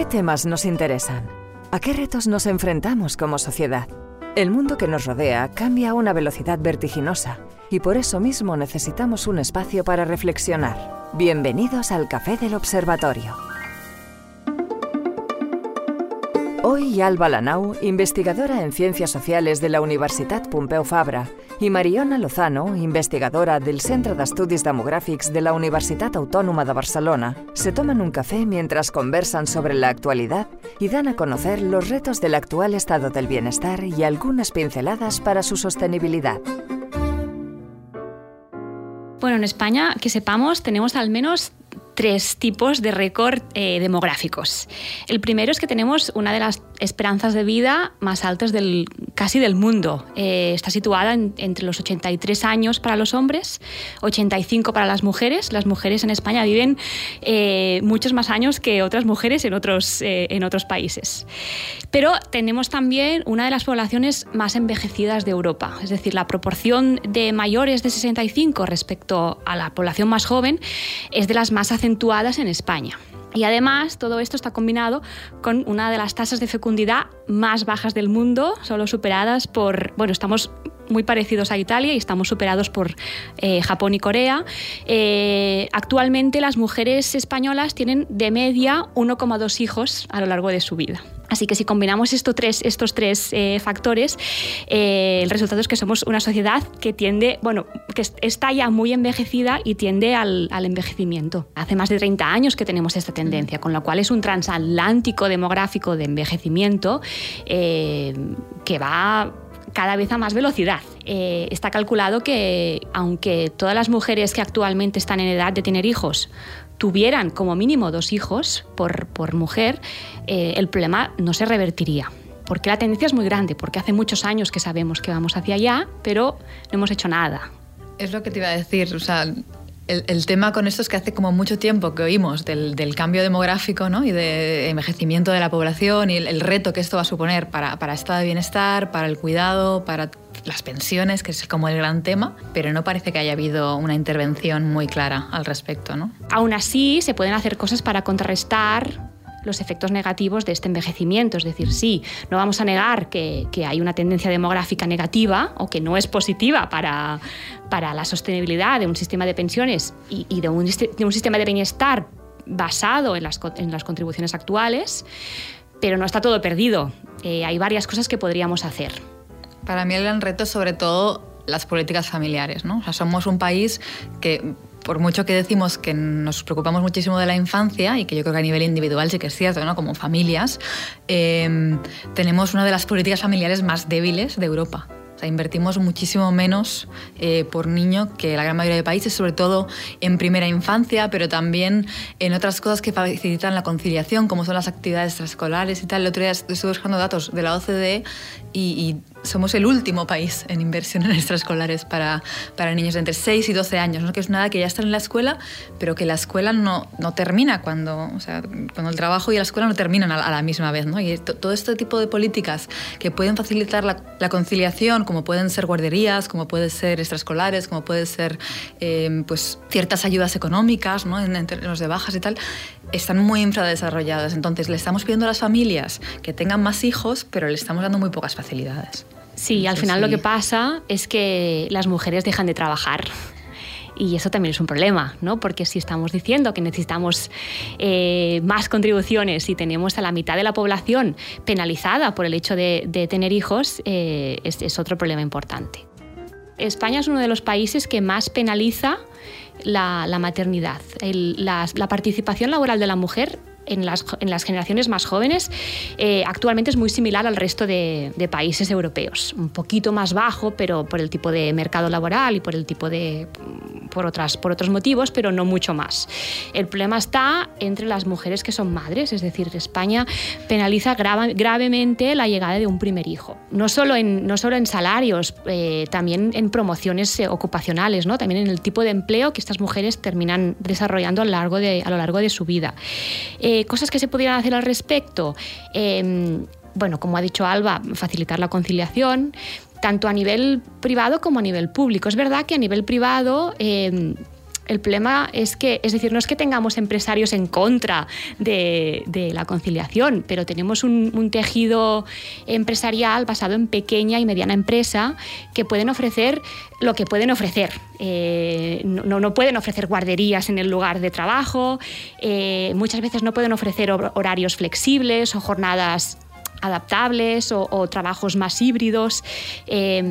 ¿Qué temas nos interesan? ¿A qué retos nos enfrentamos como sociedad? El mundo que nos rodea cambia a una velocidad vertiginosa y por eso mismo necesitamos un espacio para reflexionar. Bienvenidos al Café del Observatorio. Hoy Alba Lanau, investigadora en Ciencias Sociales de la Universitat Pompeu Fabra, i Mariona Lozano, investigadora del Centre d'Estudis Demogràfics de la Universitat Autónoma de Barcelona, se toman un café mientras conversan sobre la actualidad y dan a conocer los retos del actual estado del bienestar y algunas pinceladas para su sostenibilidad. Bueno, en España, que sepamos, tenemos al menos tres tipos de récord eh, demográficos. El primero es que tenemos una de las esperanzas de vida más altas del, casi del mundo. Eh, está situada entre los 83 años para los hombres, 85 para las mujeres. Las mujeres en España viven eh, muchos más años que otras mujeres en otros, en otros países. Pero tenemos también una de las poblaciones más envejecidas de Europa. Es decir, la proporción de mayores de 65 respecto a la población más joven es de las más acentuadas en España. Y además todo esto está combinado con una de las tasas de fecundidad más bajas del mundo, solo superadas por, bueno, estamos muy parecidos a Italia y estamos superados por eh, Japón y Corea. Eh, actualmente las mujeres españolas tienen de media 1,2 hijos a lo largo de su vida. Así que si combinamos estos tres, eh, factores, el resultado es que somos una sociedad que tiende, bueno, que está ya muy envejecida y tiende al, envejecimiento. Hace más de 30 años que tenemos esta tendencia, con lo cual es un transatlántico demográfico de envejecimiento que va cada vez a más velocidad. Eh, está calculado que aunque todas las mujeres que actualmente están en edad de tener hijos tuvieran como mínimo dos hijos por, por mujer, eh, el problema no se revertiría. Porque la tendencia es muy grande, porque hace muchos años que sabemos que vamos hacia allá, pero no hemos hecho nada. Es lo que te iba a decir, o sea, el, tema con esto es que hace como mucho tiempo que oímos del, cambio demográfico ¿no? y de envejecimiento de la población y el, reto que esto va a suponer para, para el estado de bienestar, para el cuidado, para las pensiones, que es como el gran tema, pero no parece que haya habido una intervención muy clara al respecto. ¿no? Aún así, se pueden hacer cosas para contrarrestar los efectos negativos de este envejecimiento. Es decir, sí, no vamos a negar que, hay una tendencia demográfica negativa o que no es positiva para, para la sostenibilidad de un sistema de pensiones y, de, un, sistema de bienestar basado en las, en las, contribuciones actuales, pero no está todo perdido. Eh, hay varias cosas que podríamos hacer. Para mí el gran reto es sobre todo las políticas familiares. ¿no? Somos un país que por mucho que decimos que nos preocupamos muchísimo de la infancia y que yo creo que a nivel individual sí que es cierto, ¿no? como familias, em, tenemos una de las políticas familiares más débiles de Europa. Invertimos muchísimo menos eh, por niño que la gran mayoría de países, sobre todo en primera infancia, pero también en otras cosas que facilitan la conciliación, como son las actividades extraescolares y tal. El otro día estuve buscando datos de la OCDE y, somos el último país en inversión en extraescolares para, para niños de entre 6 y 12 años, ¿no? que es nada que ya están en la escuela, pero que la escuela no, no termina cuando, o sea, cuando el trabajo y la escuela no terminan a, la misma vez. ¿no? Y todo este tipo de políticas que pueden facilitar la, la, conciliación, como pueden ser guarderías, como pueden ser extraescolares, como pueden ser eh, pues, ciertas ayudas económicas ¿no? en, en términos de bajas y tal, están muy infradesarrolladas. Entonces le estamos pidiendo a las familias que tengan más hijos, pero le estamos dando muy pocas facilidades. Sí, al final lo que pasa es que las mujeres dejan de trabajar. Y eso también es un problema, ¿no? Porque si estamos diciendo que necesitamos eh, más contribuciones y tenemos a la mitad de la población penalizada por el hecho de, tener hijos, eh, es, otro problema importante. España es uno de los países que más penaliza la, maternidad. la, participación laboral de la mujer en las, en las generaciones más jóvenes eh, actualmente es muy similar al resto de, países europeos. Un poquito más bajo, pero por el tipo de mercado laboral y por el tipo de. Por, otras, por otros motivos, pero no mucho más. El problema está entre las mujeres que son madres, es decir, España penaliza gravemente la llegada de un primer hijo. No solo en, no solo en salarios, eh, también en promociones eh, ocupacionales, ¿no? también en el tipo de empleo que estas mujeres terminan desarrollando a lo largo de, a lo largo de su vida. Eh, cosas que se pudieran hacer al respecto. Em, bueno, como ha dicho Alba, facilitar la conciliación, tanto a nivel privado como a nivel público. Es verdad que a nivel privado em, El problema es que, es decir, no es que tengamos empresarios en contra de, la conciliación, pero tenemos un, tejido empresarial basado en pequeña y mediana empresa que pueden ofrecer lo que pueden ofrecer. Eh, no, no, pueden ofrecer guarderías en el lugar de trabajo, eh, muchas veces no pueden ofrecer horarios flexibles o jornadas adaptables o, trabajos más híbridos. Eh,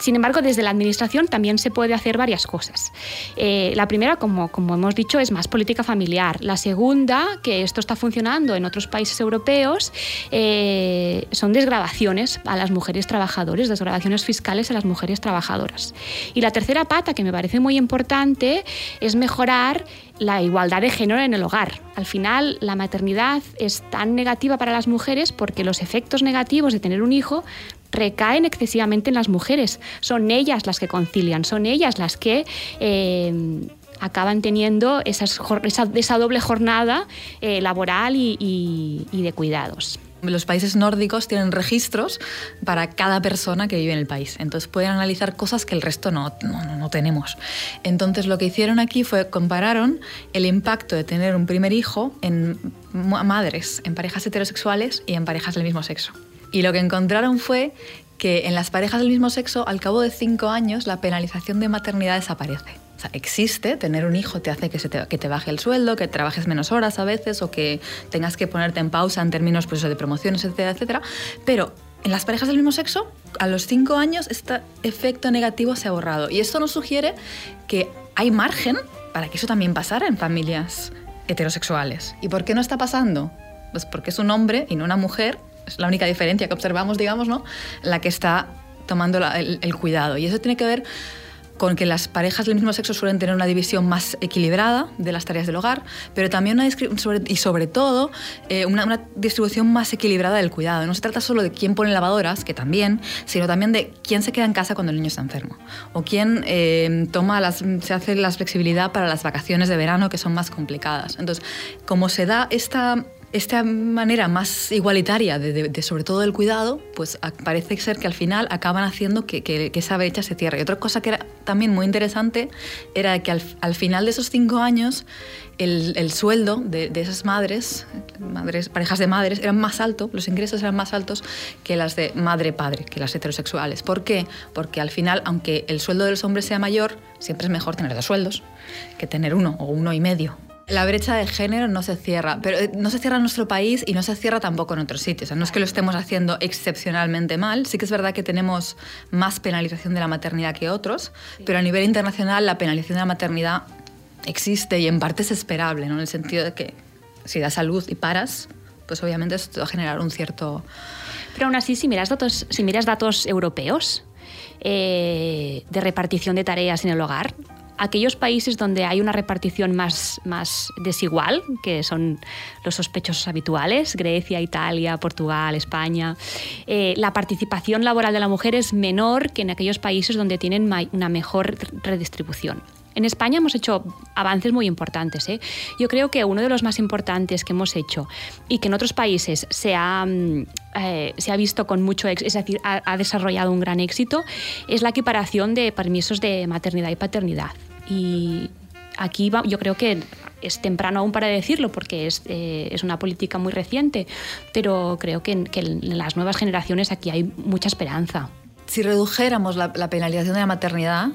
sin embargo, desde la Administración también se puede hacer varias cosas. Eh, la primera, como, hemos dicho, es más política familiar. La segunda, que esto está funcionando en otros países europeos, eh, son desgrabaciones a las mujeres trabajadoras, desgrabaciones fiscales a las mujeres trabajadoras. Y la tercera pata, que me parece muy importante, es mejorar la igualdad de género en el hogar. Al final, la maternidad es tan negativa para las mujeres porque los efectos negativos de tener un hijo recaen excesivamente en las mujeres. Son ellas las que concilian, son ellas las que... Eh, acaban teniendo esa, doble jornada eh, laboral y, de cuidados. Los países nórdicos tienen registros para cada persona que vive en el país. Entonces pueden analizar cosas que el resto no, no, no, tenemos. Entonces lo que hicieron aquí fue compararon el impacto de tener un primer hijo en madres, en parejas heterosexuales y en parejas del mismo sexo. Y lo que encontraron fue que en las parejas del mismo sexo, al cabo de cinco años, la penalización de maternidad desaparece. O sea, existe, tener un hijo te hace que, te, que te baje el sueldo, que trabajes menos horas a veces o que tengas que ponerte en pausa en términos pues, de promociones, etcétera, etcétera. Pero en las parejas del mismo sexo, a los cinco años, este efecto negativo se ha borrado. Y esto nos sugiere que hay margen para que eso también pasara en familias heterosexuales. ¿Y por qué no está pasando? Pues porque es un hombre y no una mujer es la única diferencia que observamos, digamos, ¿no? La que está tomando el, cuidado. Y eso tiene que ver con que las parejas del mismo sexo suelen tener una división más equilibrada de las tareas del hogar, pero también una y sobre todo eh, una, distribución más equilibrada del cuidado. No se trata solo de quién pone lavadoras, que también, sino también de quién se queda en casa cuando el niño está enfermo, o quién eh, toma las, se hace la flexibilidad para las vacaciones de verano que son más complicadas. Entonces, como se da esta esta manera más igualitaria de, sobre todo del cuidado, pues parece ser que al final acaban haciendo que, esa brecha se cierre. Y otra cosa que era también muy interesante era que al, final de esos cinco años el, sueldo de, esas madres, madres, parejas de madres, eran más alto, los ingresos eran más altos que las de madre-padre, que las heterosexuales. ¿Por qué? Porque al final, aunque el sueldo de los hombres sea mayor, siempre es mejor tener dos sueldos que tener uno o uno y medio la brecha de género no se cierra, pero eh, no se cierra en nuestro país y no se cierra tampoco en otros sitios. no es que lo estemos haciendo excepcionalmente mal, sí que es verdad que tenemos más penalización de la maternidad que otros, pero a nivel internacional la penalización de la maternidad existe y en parte es esperable, ¿no? en el sentido de que si das salud y paras, pues obviamente esto va a generar un cierto... Pero aún así, si miras datos, si miras datos europeos, eh, de repartición de tareas en el hogar, aquellos países donde hay una repartición más, más desigual, que son los sospechosos habituales, Grecia, Italia, Portugal, España, eh, la participación laboral de la mujer es menor que en aquellos países donde tienen una mejor redistribución. En España hemos hecho avances muy importantes. ¿eh? Yo creo que uno de los más importantes que hemos hecho y que en otros países se ha, mm, eh, se ha visto con mucho éxito, es decir, ha, desarrollado un gran éxito, es la equiparación de permisos de maternidad y paternidad. Y aquí yo creo que es temprano aún para decirlo porque es, eh, es una política muy reciente, pero creo que, en las nuevas generaciones aquí hay mucha esperanza. Si redujéramos la, la penalización de la maternidad,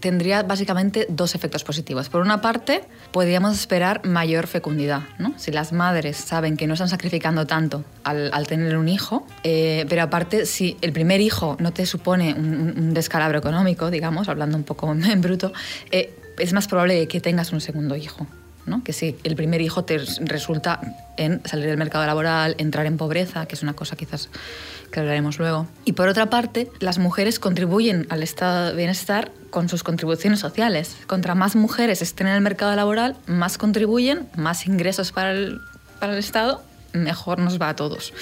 tendría básicamente dos efectos positivos. Por una parte, podríamos esperar mayor fecundidad. ¿no? Si las madres saben que no están sacrificando tanto al, tener un hijo, eh, pero aparte, si el primer hijo no te supone un, descalabro económico, digamos, hablando un poco en bruto, eh, es más probable que tengas un segundo hijo. ¿no? Que si el primer hijo te resulta en salir del mercado laboral, entrar en pobreza, que es una cosa quizás que hablaremos luego. Y por otra parte, las mujeres contribuyen al estado de bienestar con sus contribuciones sociales. Contra más mujeres estén en el mercado laboral, más contribuyen, más ingresos para el, para el Estado, mejor nos va a todos.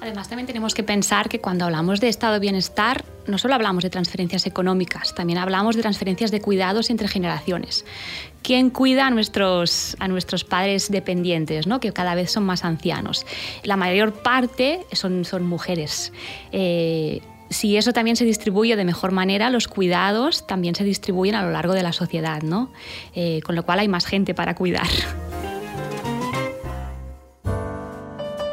Además, también tenemos que pensar que cuando hablamos de estado de bienestar, no solo hablamos de transferencias económicas, también hablamos de transferencias de cuidados entre generaciones. ¿Quién cuida a nuestros, a nuestros padres dependientes, ¿no? que cada vez son más ancianos? La mayor parte son, son mujeres. Eh, si eso también se distribuye de mejor manera, los cuidados también se distribuyen a lo largo de la sociedad, ¿no? Eh, con lo cual hay más gente para cuidar.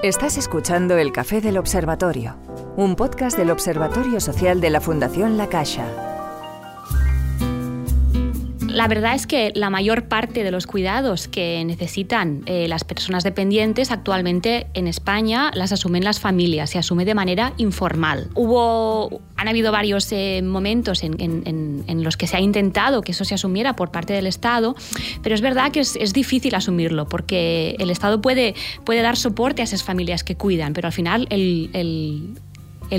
Estás escuchando El Café del Observatorio, un podcast del Observatorio Social de la Fundación La Caixa. La verdad es que la mayor parte de los cuidados que necesitan eh, las personas dependientes actualmente en España las asumen las familias, se asume de manera informal. Hubo, han habido varios eh, momentos en, los que se ha intentado que eso se asumiera por parte del Estado, pero es verdad que es, difícil asumirlo porque el Estado puede, puede dar soporte a esas familias que cuidan, pero al final el el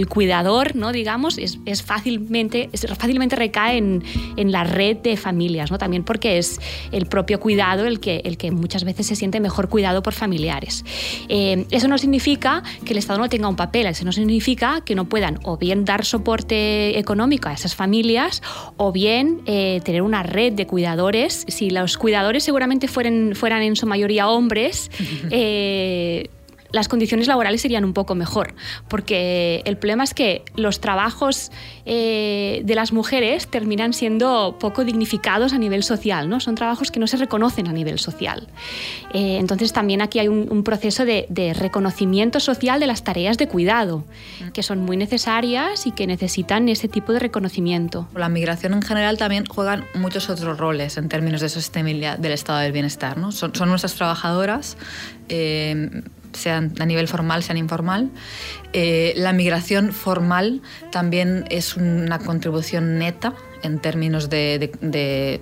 cuidador, ¿no? digamos, es, fácilmente, fácilmente recae en, la red de familias, ¿no? también porque es el propio cuidado el que, el que muchas veces se siente mejor cuidado por familiares. Eh, eso no significa que el Estado no tenga un papel, eso no significa que no puedan o bien dar soporte económico a esas familias o bien eh, tener una red de cuidadores. Si los cuidadores seguramente fueran, fueran en su mayoría hombres, eh, las condiciones laborales serían un poco mejor, porque el problema es que los trabajos eh, de las mujeres terminan siendo poco dignificados a nivel social, ¿no? Son trabajos que no se reconocen a nivel social. Eh, entonces también aquí hay un, proceso de, reconocimiento social de las tareas de cuidado, que son muy necesarias y que necesitan ese tipo de reconocimiento. La migración en general también juega muchos otros roles en términos de sostenibilidad del estado del bienestar. ¿no? Son, nuestras trabajadoras. Eh, sean a nivel formal, sean informal. Eh, la migración formal también es una contribución neta en términos de de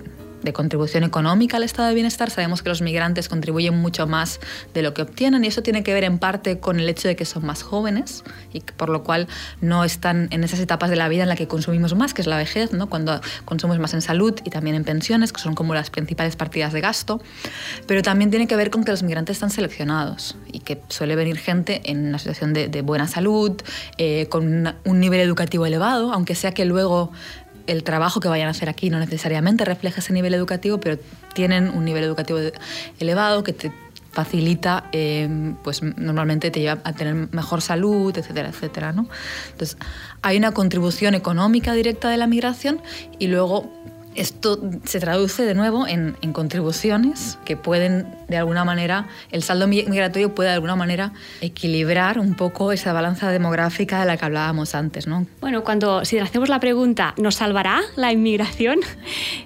contribución económica al estado de bienestar. Sabemos que los migrantes contribuyen mucho más de lo que obtienen y eso tiene que ver en parte con el hecho de que son más jóvenes y por lo cual no están en esas etapas de la vida en la que consumimos más, que es la vejez, ¿no? cuando consumimos más en salud y también en pensiones, que son como las principales partidas de gasto. Pero también tiene que ver con que los migrantes están seleccionados y que suele venir gente en una situación de, buena salud, eh, con un nivel educativo elevado, aunque sea que luego el trabajo que vayan a hacer aquí no necesariamente refleja ese nivel educativo, pero tienen un nivel educativo elevado que te facilita, eh, pues normalmente te lleva a tener mejor salud, etcétera, etcétera. ¿no? Entonces, hay una contribución económica directa de la migración y luego esto se traduce de nuevo en, contribuciones que pueden, de alguna manera, el saldo migratorio puede de alguna manera equilibrar un poco esa balanza demográfica de la que hablábamos antes. ¿no? Bueno, cuando si hacemos la pregunta, ¿nos salvará la inmigración?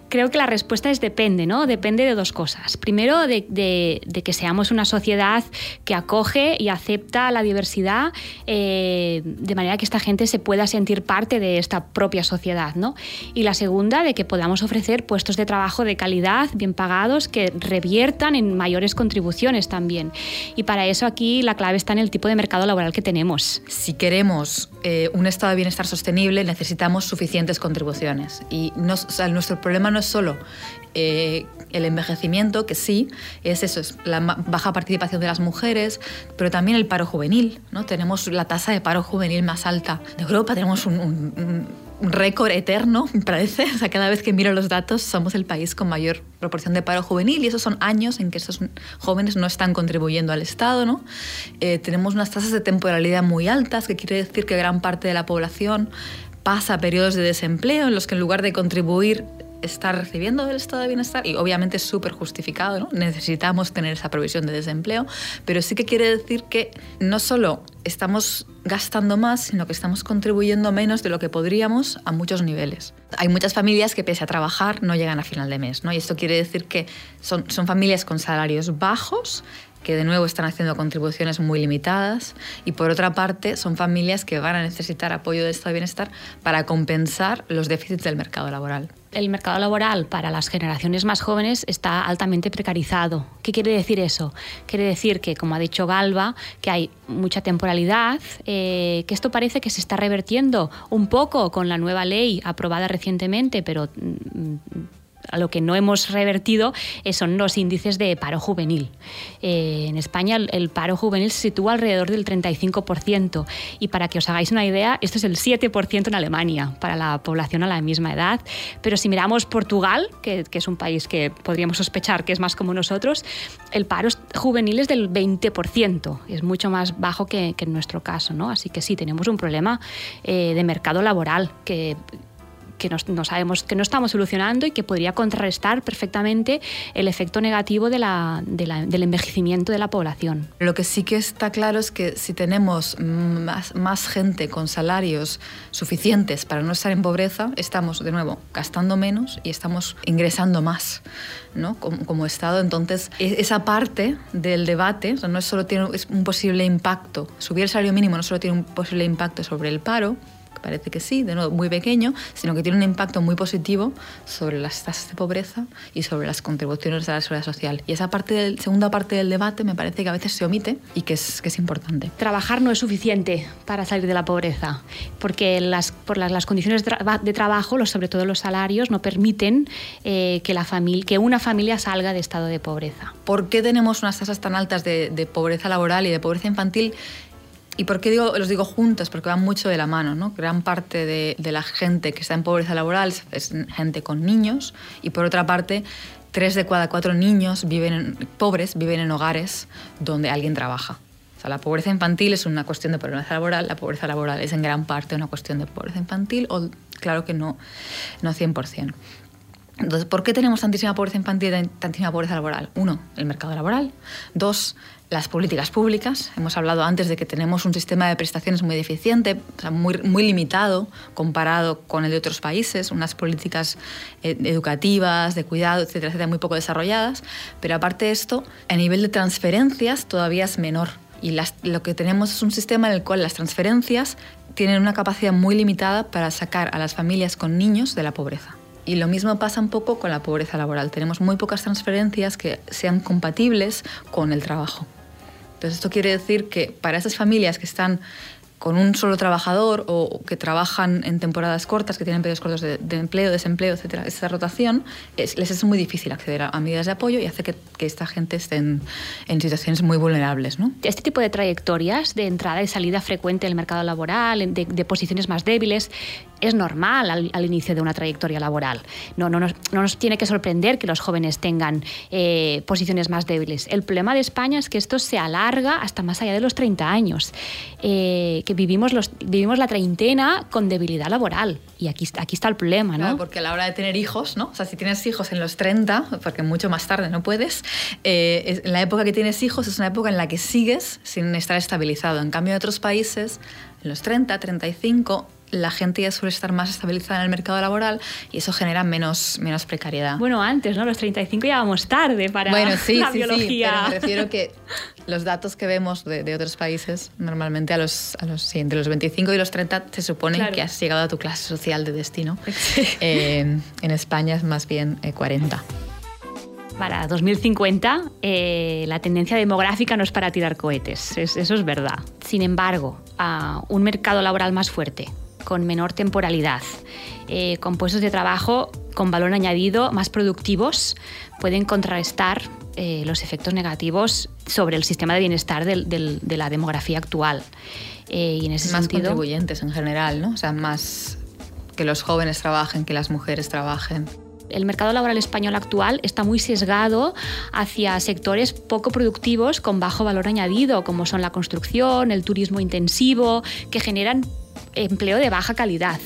Creo que la respuesta es depende, ¿no? Depende de dos cosas. Primero, de, que seamos una sociedad que acoge y acepta la diversidad eh, de manera que esta gente se pueda sentir parte de esta propia sociedad, ¿no? Y la segunda, de que podamos ofrecer puestos de trabajo de calidad, bien pagados, que reviertan en mayores contribuciones también. Y para eso aquí la clave está en el tipo de mercado laboral que tenemos. Si queremos eh, un estado de bienestar sostenible, necesitamos suficientes contribuciones. Y nuestro problema no es solo eh, el envejecimiento, que sí, es eso, es la baja participación de las mujeres, pero también el paro juvenil. ¿no? Tenemos la tasa de paro juvenil más alta de Europa, tenemos un un récord eterno, me parece. O sea, cada vez que miro los datos, somos el país con mayor proporción de paro juvenil y esos son años en que esos jóvenes no están contribuyendo al Estado. ¿no? Eh, tenemos unas tasas de temporalidad muy altas, que quiere decir que gran parte de la población pasa periodos de desempleo en los que en lugar de contribuir está recibiendo del estado de bienestar y obviamente es súper justificado, ¿no? necesitamos tener esa provisión de desempleo, pero sí que quiere decir que no solo estamos gastando más, sino que estamos contribuyendo menos de lo que podríamos a muchos niveles. Hay muchas familias que pese a trabajar no llegan a final de mes, ¿no? y esto quiere decir que son, son familias con salarios bajos que de nuevo están haciendo contribuciones muy limitadas y por otra parte son familias que van a necesitar apoyo de estado de bienestar para compensar los déficits del mercado laboral el mercado laboral para las generaciones más jóvenes está altamente precarizado. ¿Qué quiere decir eso? Quiere decir que, como ha dicho Galva, que hay mucha temporalidad, eh, que esto parece que se está revertiendo un poco con la nueva ley aprobada recientemente, pero mm, a lo que no hemos revertido eh, son los índices de paro juvenil. Eh, en España el, paro juvenil se sitúa alrededor del 35% y para que os hagáis una idea, esto es el 7% en Alemania para la población a la misma edad. Pero si miramos Portugal, que, es un país que podríamos sospechar que es más como nosotros, el paro juvenil es del 20%, es mucho más bajo que, en nuestro caso. ¿no? Así que sí, tenemos un problema eh, de mercado laboral que que no, sabemos, que no estamos solucionando y que podría contrarrestar perfectamente el efecto negativo del envejecimiento de la población. Lo que sí que está claro es que si tenemos más, más gente con salarios suficientes para no estar en pobreza, estamos de nuevo gastando menos y estamos ingresando más. ¿no? como, Estado. Entonces, e, esa parte del debate no es solo tiene un posible impacto, subir el salario mínimo no solo tiene un posible impacto sobre el paro, parece que sí, de nuevo muy pequeño, sino que tiene un impacto muy positivo sobre las tasas de pobreza y sobre las contribuciones de la seguridad social. Y esa parte del, segunda parte del debate me parece que a veces se omite y que es, que es importante. Trabajar no es suficiente para salir de la pobreza, porque las, por las, las condiciones de, trabajo, los, sobre todo los salarios, no permiten eh, que, la familia, que una familia salga de estado de pobreza. ¿Por qué tenemos unas tasas tan altas de, de pobreza laboral y de pobreza infantil? ¿Y por qué digo, los digo juntos? Porque van mucho de la mano. ¿no? Gran parte de, la gente que está en pobreza laboral es gente con niños y por otra parte, tres de cada cuatro niños viven pobres viven en hogares donde alguien trabaja. O sea, la pobreza infantil es una cuestión de pobreza laboral, la pobreza laboral es en gran parte una cuestión de pobreza infantil, o claro que no, no 100%. Entonces, ¿por qué tenemos tantísima pobreza infantil y tantísima pobreza laboral? Uno, el mercado laboral. Dos, las políticas públicas. Hemos hablado antes de que tenemos un sistema de prestaciones muy deficiente, muy, limitado comparado con el de otros países, unas políticas eh, educativas, de cuidado, etcétera, etcétera, muy poco desarrolladas. Pero aparte de esto, a nivel de transferencias todavía es menor. Y lo que tenemos es un sistema en el cual las transferencias tienen una capacidad muy limitada para sacar a las familias con niños de la pobreza. Y lo mismo pasa un poco con la pobreza laboral. Tenemos muy pocas transferencias que sean compatibles con el trabajo. Entonces, esto quiere decir que para esas familias que están con un solo trabajador o que trabajan en temporadas cortas, que tienen periodos cortos de, empleo, desempleo, etcétera, esa rotación, les es muy difícil acceder a, medidas de apoyo y hace que, esta gente esté en, situaciones muy vulnerables. ¿no? Este tipo de trayectorias de entrada y salida frecuente del mercado laboral, de, posiciones más débiles, es normal al, inicio de una trayectoria laboral. No, no, nos, no, nos, tiene que sorprender que los jóvenes tengan eh, posiciones más débiles. El problema de España es que esto se alarga hasta más allá de los 30 años. Eh, que vivimos, los, vivimos la treintena con debilidad laboral. Y aquí, aquí está el problema, ¿no? porque a la hora de tener hijos, ¿no? O sea, si tienes hijos en los 30, porque mucho más tarde no puedes, eh, en la época que tienes hijos es una época en la que sigues sin estar estabilizado. En cambio, en otros países, en los 30, 35, la gente ya suele estar más estabilizada en el mercado laboral y eso genera menos, menos precariedad. Bueno, antes, ¿no? Los 35 ya vamos tarde para bueno, sí, la sí, biología. Sí, pero me refiero que los datos que vemos de, otros países, normalmente a los, a los entre los 25 y los 30 se supone que has llegado a tu clase social de destino. Eh, en España es más bien 40. Eh, para 2050 eh, la tendencia demográfica no es para tirar cohetes, eso es verdad. Sin embargo, a un mercado laboral más fuerte, con menor temporalidad, eh, con puestos de trabajo con valor añadido más productivos, pueden contrarrestar eh, los efectos negativos sobre el sistema de bienestar de la demografía actual. Eh, y en ese más contribuyentes en general, ¿no? O sea, más que los jóvenes trabajen, que las mujeres trabajen el mercado laboral español actual está muy sesgado hacia sectores poco productivos con bajo valor añadido, como son la construcción, el turismo intensivo, que generan empleo de baja calidad.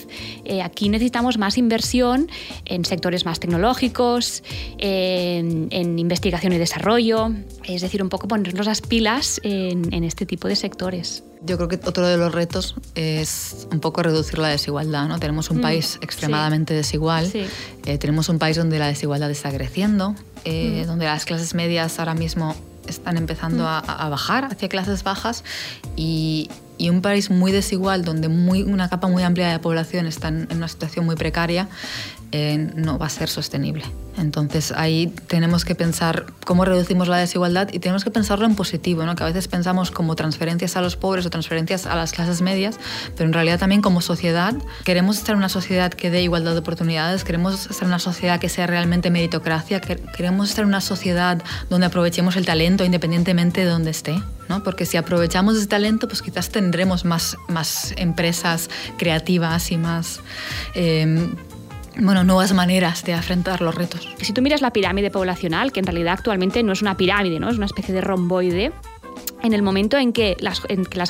Eh, aquí necesitamos más inversión en sectores más tecnológicos, en, investigación y desarrollo, es decir, un poco ponernos las pilas en, este tipo de sectores. Yo creo que otro de los retos es un poco reducir la desigualdad. ¿no? Tenemos un mm, país extremadamente desigual, eh, tenemos un país donde la desigualdad está creciendo, eh, mm. donde las clases medias ahora mismo están empezando mm. a, bajar hacia clases bajas y y un país muy desigual, donde muy, una capa muy amplia de la población está en una situación muy precaria, no va a ser sostenible. Entonces ahí tenemos que pensar cómo reducimos la desigualdad y tenemos que pensarlo en positivo, ¿no? que a veces pensamos como transferencias a los pobres o transferencias a las clases medias, pero en realidad también como sociedad queremos estar en una sociedad que dé igualdad de oportunidades, queremos estar en una sociedad que sea realmente meritocracia, queremos estar en una sociedad donde aprovechemos el talento independientemente de donde esté. ¿no? Porque si aprovechamos ese talento, pues quizás tendremos más, más empresas creativas y más... Eh, bueno, nuevas maneras de afrontar los retos. Si tú miras la pirámide poblacional, que en realidad actualmente no es una pirámide, ¿no? es una especie de romboide, en el momento en que las,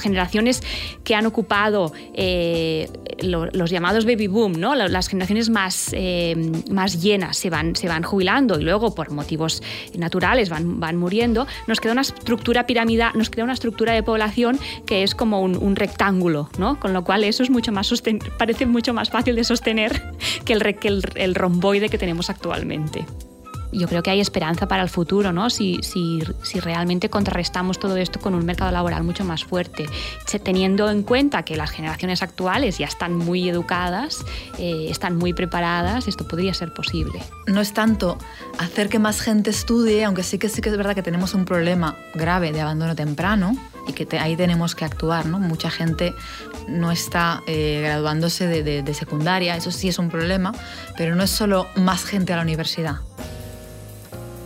generaciones que han ocupado eh, los llamados baby boom, las generaciones más, eh, más llenas se van, se van jubilando y luego por motivos naturales van, van muriendo, nos queda una estructura piramidal, nos queda una estructura de población que es como un, rectángulo, con lo cual eso es mucho más parece mucho más fácil de sostener que el, que el romboide que tenemos actualmente yo creo que hay esperanza para el futuro, ¿no? Si, si, si, realmente contrarrestamos todo esto con un mercado laboral mucho más fuerte, teniendo en cuenta que las generaciones actuales ya están muy educadas, eh, están muy preparadas, esto podría ser posible. No es tanto hacer que más gente estudie, aunque sí que sí que es verdad que tenemos un problema grave de abandono temprano y que ahí tenemos que actuar, ¿no? Mucha gente no está eh, graduándose de, de secundaria, eso sí es un problema, pero no es solo más gente a la universidad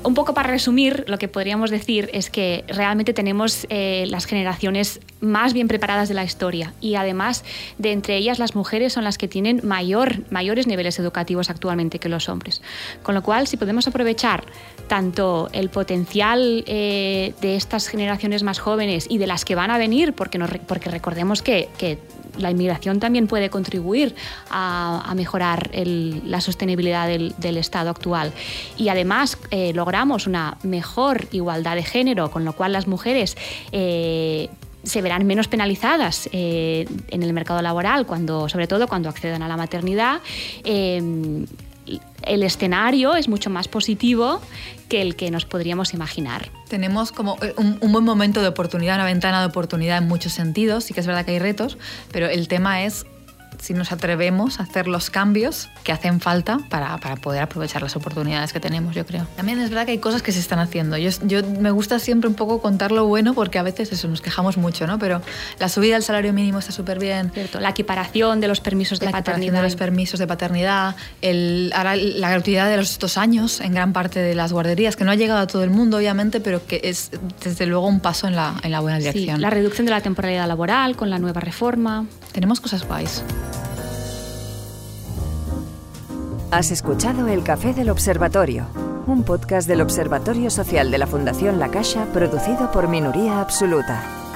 un poco para resumir, lo que podríamos decir es que realmente tenemos eh, las generaciones más bien preparadas de la historia y además de entre ellas las mujeres son las que tienen mayor, mayores niveles educativos actualmente que los hombres. Con lo cual, si podemos aprovechar tanto el potencial eh, de estas generaciones más jóvenes y de las que van a venir, porque, porque recordemos que, que la inmigración también puede contribuir a, mejorar la sostenibilidad del, Estado actual. Y además eh, logramos una mejor igualdad de género, con lo cual las mujeres eh, se verán menos penalizadas eh, en el mercado laboral, cuando, sobre todo cuando accedan a la maternidad el escenario es mucho más positivo que el que nos podríamos imaginar. Tenemos como eh, un, buen momento de oportunidad, una ventana de oportunidad en muchos sentidos, sí que es verdad que hay retos, pero el tema es si nos atrevemos a hacer los cambios que hacen falta para, para, poder aprovechar las oportunidades que tenemos, yo creo. También es verdad que hay cosas que se están haciendo. Yo, yo me gusta siempre un poco contar lo bueno porque a veces eso nos quejamos mucho, ¿no? Pero la subida del salario mínimo está súper bien. Cierto, la equiparación de los permisos de la paternidad. de los permisos de paternidad, el, ahora la gratuidad de los dos años en gran parte de las guarderías, que no ha llegado a todo el mundo, obviamente, pero que es desde luego un paso en la, en la buena dirección. Sí, la reducción de la temporalidad laboral con la nueva reforma. Tenemos cosas guays. Has escuchado El Café del Observatorio, un podcast del Observatorio Social de la Fundación La Caixa producido por Minoría Absoluta.